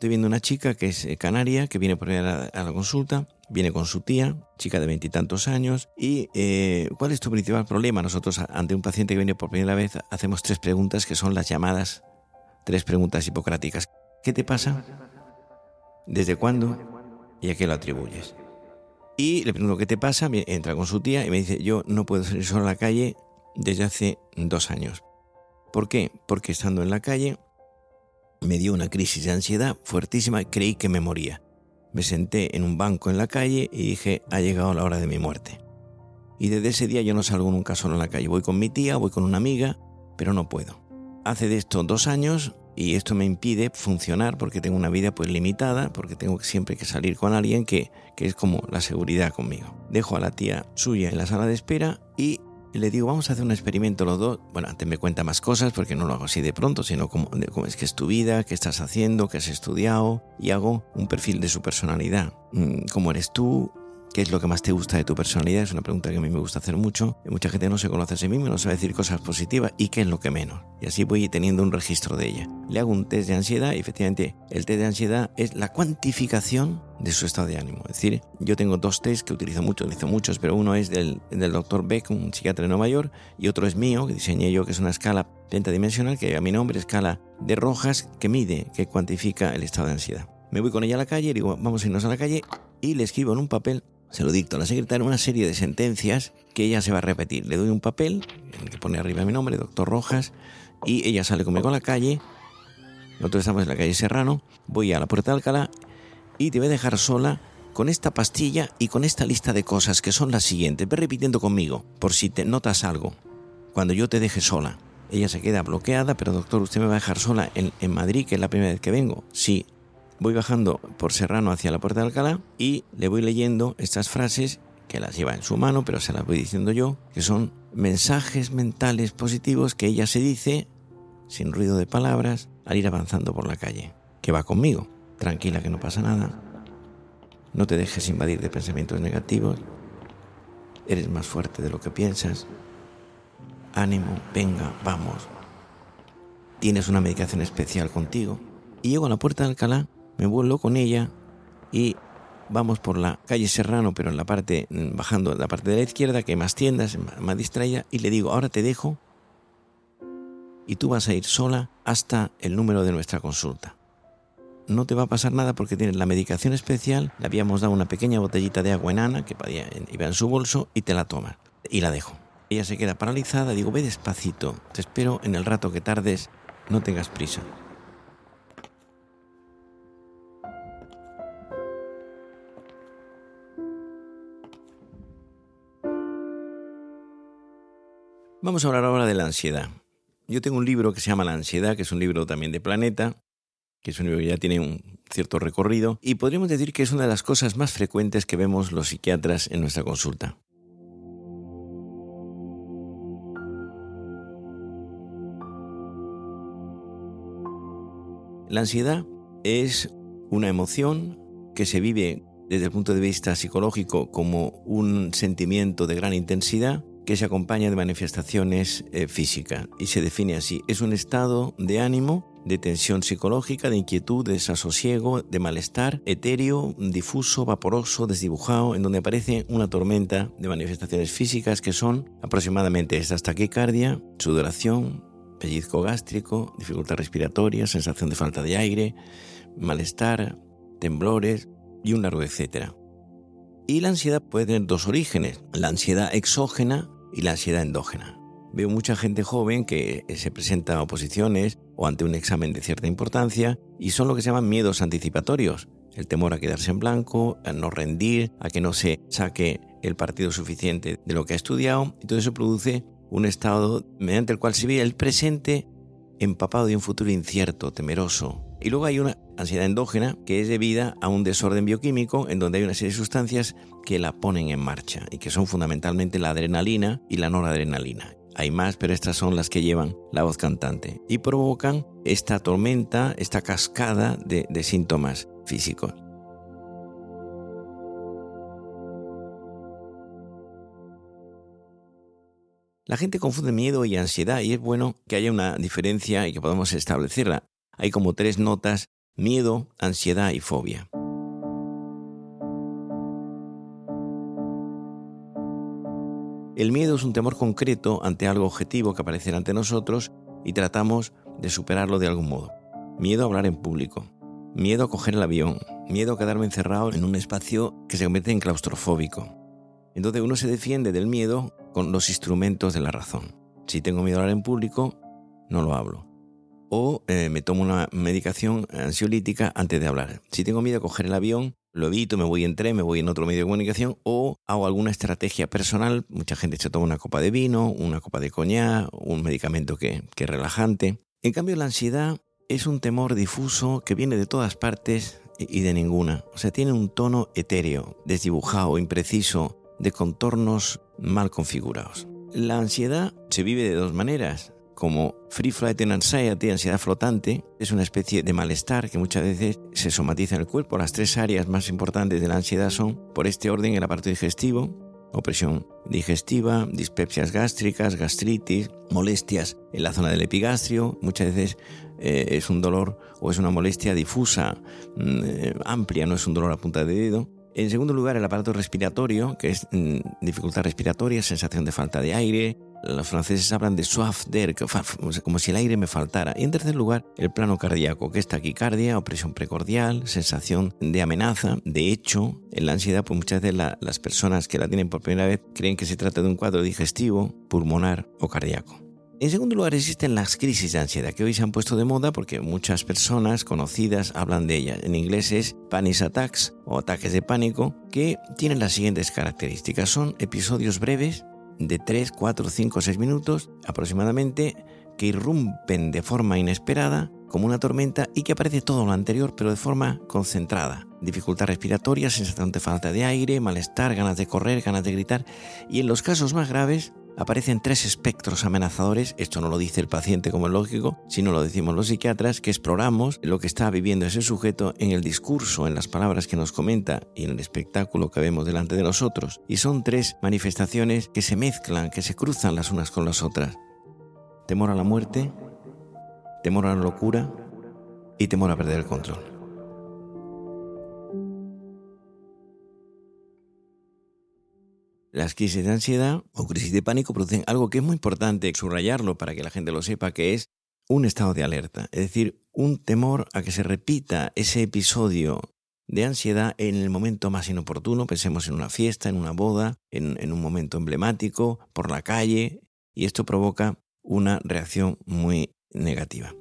Estoy viendo una chica que es eh, canaria, que viene por primera a la consulta, viene con su tía, chica de veintitantos años, y eh, ¿cuál es tu principal problema? Nosotros ante un paciente que viene por primera vez hacemos tres preguntas que son las llamadas tres preguntas hipocráticas. ¿Qué te pasa? ¿Desde cuándo? ¿Y a qué lo atribuyes? Y le pregunto, ¿qué te pasa? Entra con su tía y me dice, yo no puedo salir solo a la calle desde hace dos años. ¿Por qué? Porque estando en la calle me dio una crisis de ansiedad fuertísima y creí que me moría. Me senté en un banco en la calle y dije, ha llegado la hora de mi muerte. Y desde ese día yo no salgo nunca solo en la calle. Voy con mi tía, voy con una amiga, pero no puedo. Hace de esto dos años y esto me impide funcionar porque tengo una vida pues limitada, porque tengo siempre que salir con alguien que, que es como la seguridad conmigo. Dejo a la tía suya en la sala de espera y y le digo, vamos a hacer un experimento los dos. Bueno, antes me cuenta más cosas porque no lo hago así de pronto, sino cómo, cómo es que es tu vida, qué estás haciendo, qué has estudiado. Y hago un perfil de su personalidad. Mm, ¿Cómo eres tú? ¿Qué es lo que más te gusta de tu personalidad? Es una pregunta que a mí me gusta hacer mucho. Mucha gente no se conoce a sí misma, no sabe decir cosas positivas y qué es lo que menos. Y así voy teniendo un registro de ella. Le hago un test de ansiedad y efectivamente el test de ansiedad es la cuantificación de su estado de ánimo. Es decir, yo tengo dos tests que utilizo mucho, utilizo muchos, pero uno es del, del doctor Beck, un psiquiatra de Nueva York, y otro es mío, que diseñé yo, que es una escala pentadimensional, que a mi nombre, escala de rojas, que mide, que cuantifica el estado de ansiedad. Me voy con ella a la calle, digo, vamos a irnos a la calle, y le escribo en un papel se lo dicto a la secretaria una serie de sentencias que ella se va a repetir. Le doy un papel en el que pone arriba mi nombre, doctor Rojas, y ella sale conmigo a la calle. Nosotros estamos en la calle Serrano, voy a la puerta de Alcalá y te voy a dejar sola con esta pastilla y con esta lista de cosas que son las siguientes. Ve repitiendo conmigo, por si te notas algo, cuando yo te deje sola. Ella se queda bloqueada, pero doctor, ¿usted me va a dejar sola en, en Madrid, que es la primera vez que vengo? Sí, voy bajando por Serrano hacia la puerta de Alcalá y le voy leyendo estas frases que las lleva en su mano, pero se las voy diciendo yo, que son mensajes mentales positivos que ella se dice, sin ruido de palabras, al ir avanzando por la calle. Que va conmigo, tranquila que no pasa nada, no te dejes invadir de pensamientos negativos, eres más fuerte de lo que piensas, ánimo, venga, vamos, tienes una medicación especial contigo. Y llego a la puerta de Alcalá me vuelvo con ella y vamos por la calle Serrano, pero en la parte, mm, bajando la parte de la izquierda, que hay más tiendas, más distraída, y le digo, ahora te dejo y tú vas a ir sola hasta el número de nuestra consulta. No te va a pasar nada porque tienes la medicación especial, le habíamos dado una pequeña botellita de agua enana que iba en su bolso y te la tomas. Y la dejo. Ella se queda paralizada, digo, ve despacito, te espero en el rato que tardes, no tengas prisa. Vamos a hablar ahora de la ansiedad. Yo tengo un libro que se llama La ansiedad, que es un libro también de Planeta, que es un libro que ya tiene un cierto recorrido, y podríamos decir que es una de las cosas más frecuentes que vemos los psiquiatras en nuestra consulta. La ansiedad es una emoción que se vive desde el punto de vista psicológico como un sentimiento de gran intensidad que se acompaña de manifestaciones eh, físicas y se define así. Es un estado de ánimo, de tensión psicológica, de inquietud, de desasosiego, de malestar, etéreo, difuso, vaporoso, desdibujado, en donde aparece una tormenta de manifestaciones físicas que son aproximadamente estas taquicardia, sudoración, pellizco gástrico, dificultad respiratoria, sensación de falta de aire, malestar, temblores y un largo etcétera. Y la ansiedad puede tener dos orígenes, la ansiedad exógena y la ansiedad endógena. Veo mucha gente joven que se presenta a oposiciones o ante un examen de cierta importancia y son lo que se llaman miedos anticipatorios. El temor a quedarse en blanco, a no rendir, a que no se saque el partido suficiente de lo que ha estudiado. Y todo eso produce un estado mediante el cual se ve el presente empapado de un futuro incierto, temeroso. Y luego hay una ansiedad endógena, que es debida a un desorden bioquímico en donde hay una serie de sustancias que la ponen en marcha y que son fundamentalmente la adrenalina y la noradrenalina. Hay más, pero estas son las que llevan la voz cantante y provocan esta tormenta, esta cascada de, síntomas físicos. La gente confunde miedo y ansiedad y es bueno que haya una diferencia y que podamos establecerla. Hay como tres notas miedo, ansiedad y fobia. El miedo es un temor concreto ante algo objetivo que aparecerá ante nosotros y tratamos de superarlo de algún modo. Miedo a hablar en público, miedo a coger el avión, miedo a quedarme encerrado en un espacio que se convierte en claustrofóbico. Entonces uno se defiende del miedo con los instrumentos de la razón. Si tengo miedo a hablar en público, no lo hablo. O eh, me tomo una medicación ansiolítica antes de hablar. Si tengo miedo a coger el avión, lo evito, me voy en tren, me voy en otro medio de comunicación o hago alguna estrategia personal. Mucha gente se toma una copa de vino, una copa de coñac, un medicamento que, que es relajante. En cambio, la ansiedad es un temor difuso que viene de todas partes y de ninguna. O sea, tiene un tono etéreo, desdibujado, impreciso, de contornos mal configurados. La ansiedad se vive de dos maneras como Free Flight Anxiety, ansiedad flotante, es una especie de malestar que muchas veces se somatiza en el cuerpo. Las tres áreas más importantes de la ansiedad son, por este orden, el aparato digestivo, opresión digestiva, dispepsias gástricas, gastritis, molestias en la zona del epigastrio. Muchas veces eh, es un dolor o es una molestia difusa, mm, eh, amplia, no es un dolor a punta de dedo. En segundo lugar, el aparato respiratorio, que es mm, dificultad respiratoria, sensación de falta de aire, los franceses hablan de soif d'air, como si el aire me faltara. Y en tercer lugar, el plano cardíaco, que es taquicardia, opresión precordial, sensación de amenaza. De hecho, en la ansiedad, pues muchas veces las personas que la tienen por primera vez creen que se trata de un cuadro digestivo, pulmonar o cardíaco. En segundo lugar, existen las crisis de ansiedad, que hoy se han puesto de moda porque muchas personas conocidas hablan de ellas. En inglés es panic attacks o ataques de pánico, que tienen las siguientes características. Son episodios breves de 3, 4, 5, 6 minutos aproximadamente que irrumpen de forma inesperada como una tormenta y que aparece todo lo anterior pero de forma concentrada. Dificultad respiratoria, sensación de falta de aire, malestar, ganas de correr, ganas de gritar y en los casos más graves aparecen tres espectros amenazadores, esto no lo dice el paciente como es lógico, sino lo decimos los psiquiatras, que exploramos lo que está viviendo ese sujeto en el discurso, en las palabras que nos comenta y en el espectáculo que vemos delante de nosotros. Y son tres manifestaciones que se mezclan, que se cruzan las unas con las otras. Temor a la muerte, temor a la locura y temor a perder el control. Las crisis de ansiedad o crisis de pánico producen algo que es muy importante subrayarlo para que la gente lo sepa, que es un estado de alerta, es decir, un temor a que se repita ese episodio de ansiedad en el momento más inoportuno, pensemos en una fiesta, en una boda, en, en un momento emblemático, por la calle, y esto provoca una reacción muy negativa.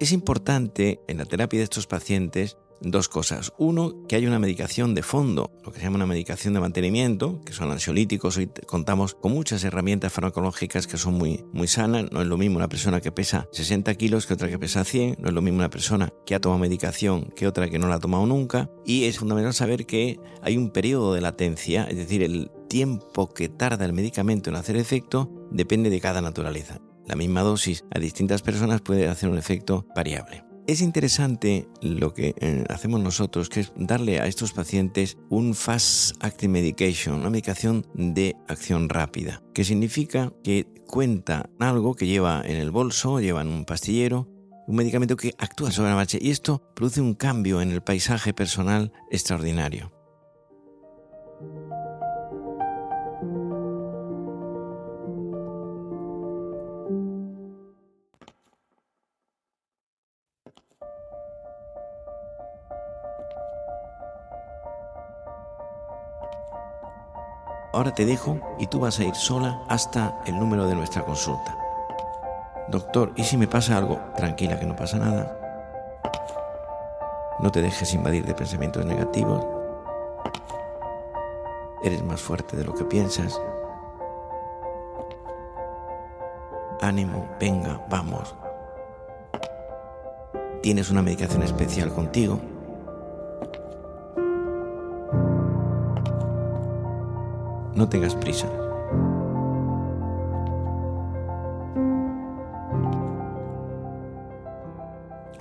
Es importante en la terapia de estos pacientes dos cosas. Uno, que haya una medicación de fondo, lo que se llama una medicación de mantenimiento, que son ansiolíticos. Hoy contamos con muchas herramientas farmacológicas que son muy, muy sanas. No es lo mismo una persona que pesa 60 kilos que otra que pesa 100. No es lo mismo una persona que ha tomado medicación que otra que no la ha tomado nunca. Y es fundamental saber que hay un periodo de latencia, es decir, el tiempo que tarda el medicamento en hacer efecto depende de cada naturaleza la misma dosis a distintas personas puede hacer un efecto variable. Es interesante lo que eh, hacemos nosotros, que es darle a estos pacientes un fast acting medication, una medicación de acción rápida, que significa que cuenta algo que lleva en el bolso, lleva en un pastillero, un medicamento que actúa sobre la marcha y esto produce un cambio en el paisaje personal extraordinario. Ahora te dejo y tú vas a ir sola hasta el número de nuestra consulta. Doctor, ¿y si me pasa algo? Tranquila que no pasa nada. No te dejes invadir de pensamientos negativos. Eres más fuerte de lo que piensas. Ánimo, venga, vamos. Tienes una medicación especial contigo No tengas prisa.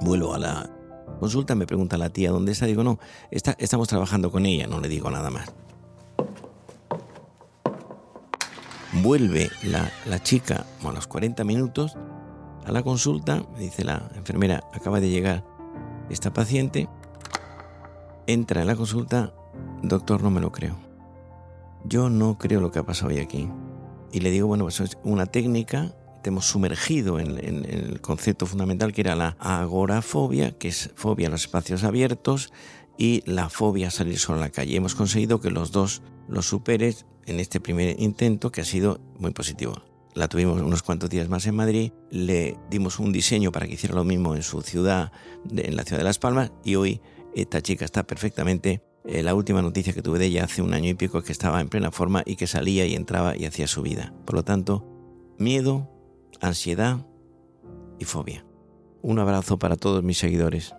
Vuelvo a la consulta, me pregunta la tía dónde está. Digo, no, estamos trabajando con ella, no le digo nada más. vuelve la, la chica a los 40 minutos a la consulta, me dice la enfermera, acaba de llegar esta paciente, entra en la consulta, doctor, no me lo creo. Yo no creo lo que ha pasado hoy aquí. Y le digo, bueno, eso es una técnica, te hemos sumergido en, el concepto fundamental que era la agorafobia, que es fobia a los espacios abiertos, y la fobia a salir solo a la calle. Hemos conseguido que los dos los superes en este primer intento, que ha sido muy positivo. La tuvimos unos cuantos días más en Madrid, le dimos un diseño para que hiciera lo mismo en su ciudad, en la ciudad de Las Palmas, y hoy esta chica está perfectamente eh, la última noticia que tuve de ella hace un año y pico es que estaba en plena forma y que salía y entraba y hacía su vida. Por lo tanto, miedo, ansiedad y fobia. Un abrazo para todos mis seguidores.